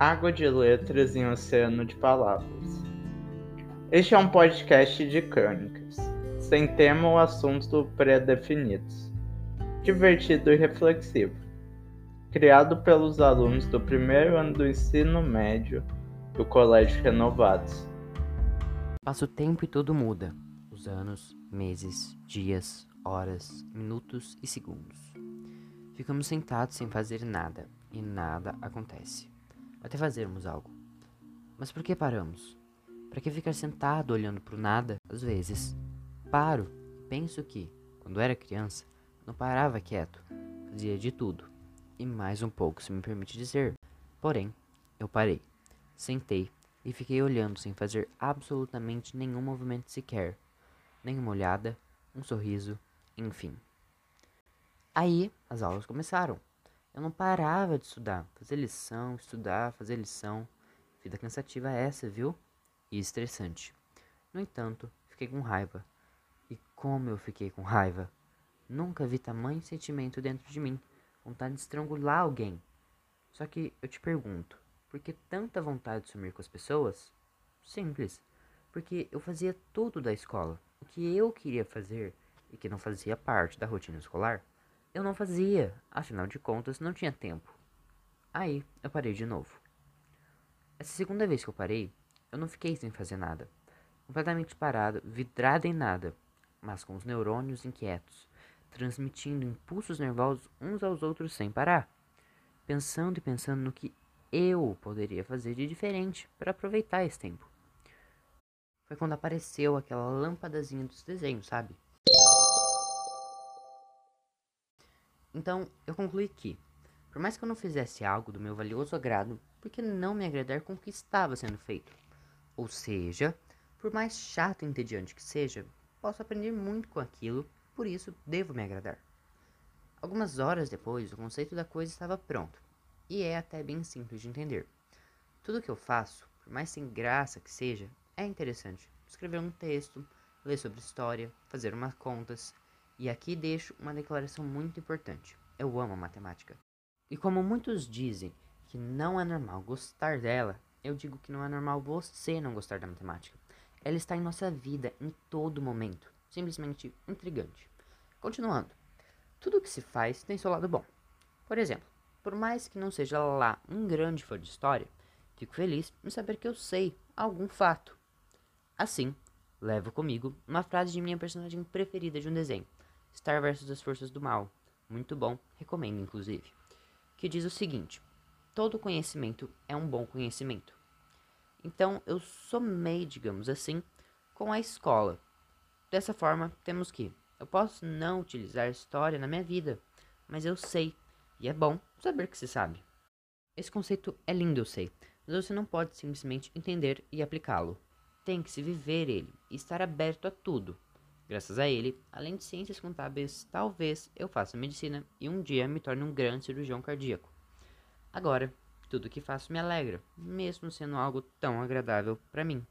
Água de letras em oceano de palavras. Este é um podcast de crônicas, sem tema ou assunto pré-definidos, divertido e reflexivo, criado pelos alunos do primeiro ano do ensino médio do Colégio Renovados. Passa o tempo e tudo muda. Os anos, meses, dias, horas, minutos e segundos. Ficamos sentados sem fazer nada e nada acontece até fazermos algo. Mas por que paramos? Para que ficar sentado olhando para o nada? Às vezes, paro e penso que, quando era criança, não parava quieto, fazia de tudo e mais um pouco, se me permite dizer. Porém, eu parei, sentei e fiquei olhando sem fazer absolutamente nenhum movimento sequer, nenhuma olhada, um sorriso, enfim. Aí as aulas começaram. Eu não parava de estudar, fazer lição, estudar, fazer lição. Vida cansativa é essa, viu? E estressante. No entanto, fiquei com raiva. E como eu fiquei com raiva! Nunca vi tamanho sentimento dentro de mim, vontade de estrangular alguém. Só que eu te pergunto, por que tanta vontade de sumir com as pessoas? Simples, porque eu fazia tudo da escola, o que eu queria fazer e que não fazia parte da rotina escolar. Eu não fazia, afinal de contas não tinha tempo. Aí eu parei de novo. Essa segunda vez que eu parei, eu não fiquei sem fazer nada. Completamente parado, vidrado em nada, mas com os neurônios inquietos, transmitindo impulsos nervosos uns aos outros sem parar. Pensando e pensando no que eu poderia fazer de diferente para aproveitar esse tempo. Foi quando apareceu aquela lâmpadazinha dos desenhos, sabe? Então, eu concluí que, por mais que eu não fizesse algo do meu valioso agrado, por que não me agradar com o que estava sendo feito? Ou seja, por mais chato e entediante que seja, posso aprender muito com aquilo, por isso devo me agradar. Algumas horas depois, o conceito da coisa estava pronto, e é até bem simples de entender. Tudo que eu faço, por mais sem graça que seja, é interessante. Escrever um texto, ler sobre história, fazer umas contas, e aqui deixo uma declaração muito importante. Eu amo a matemática. E como muitos dizem que não é normal gostar dela, eu digo que não é normal você não gostar da matemática. Ela está em nossa vida em todo momento. Simplesmente intrigante. Continuando. Tudo que se faz tem seu lado bom. Por exemplo, por mais que não seja lá um grande fã de história, fico feliz em saber que eu sei algum fato. Assim, levo comigo uma frase de minha personagem preferida de um desenho, Star vs as Forças do Mal. Muito bom, recomendo inclusive. Que diz o seguinte: todo conhecimento é um bom conhecimento. Então eu somei, digamos assim, com a escola. Dessa forma, temos que eu posso não utilizar história na minha vida, mas eu sei, e é bom saber que se sabe. Esse conceito é lindo, eu sei, mas você não pode simplesmente entender e aplicá-lo. Tem que se viver ele e estar aberto a tudo, Graças a ele, além de ciências contábeis, talvez eu faça medicina e um dia me torne um grande cirurgião cardíaco. Agora, tudo que faço me alegra, mesmo sendo algo tão agradável para mim.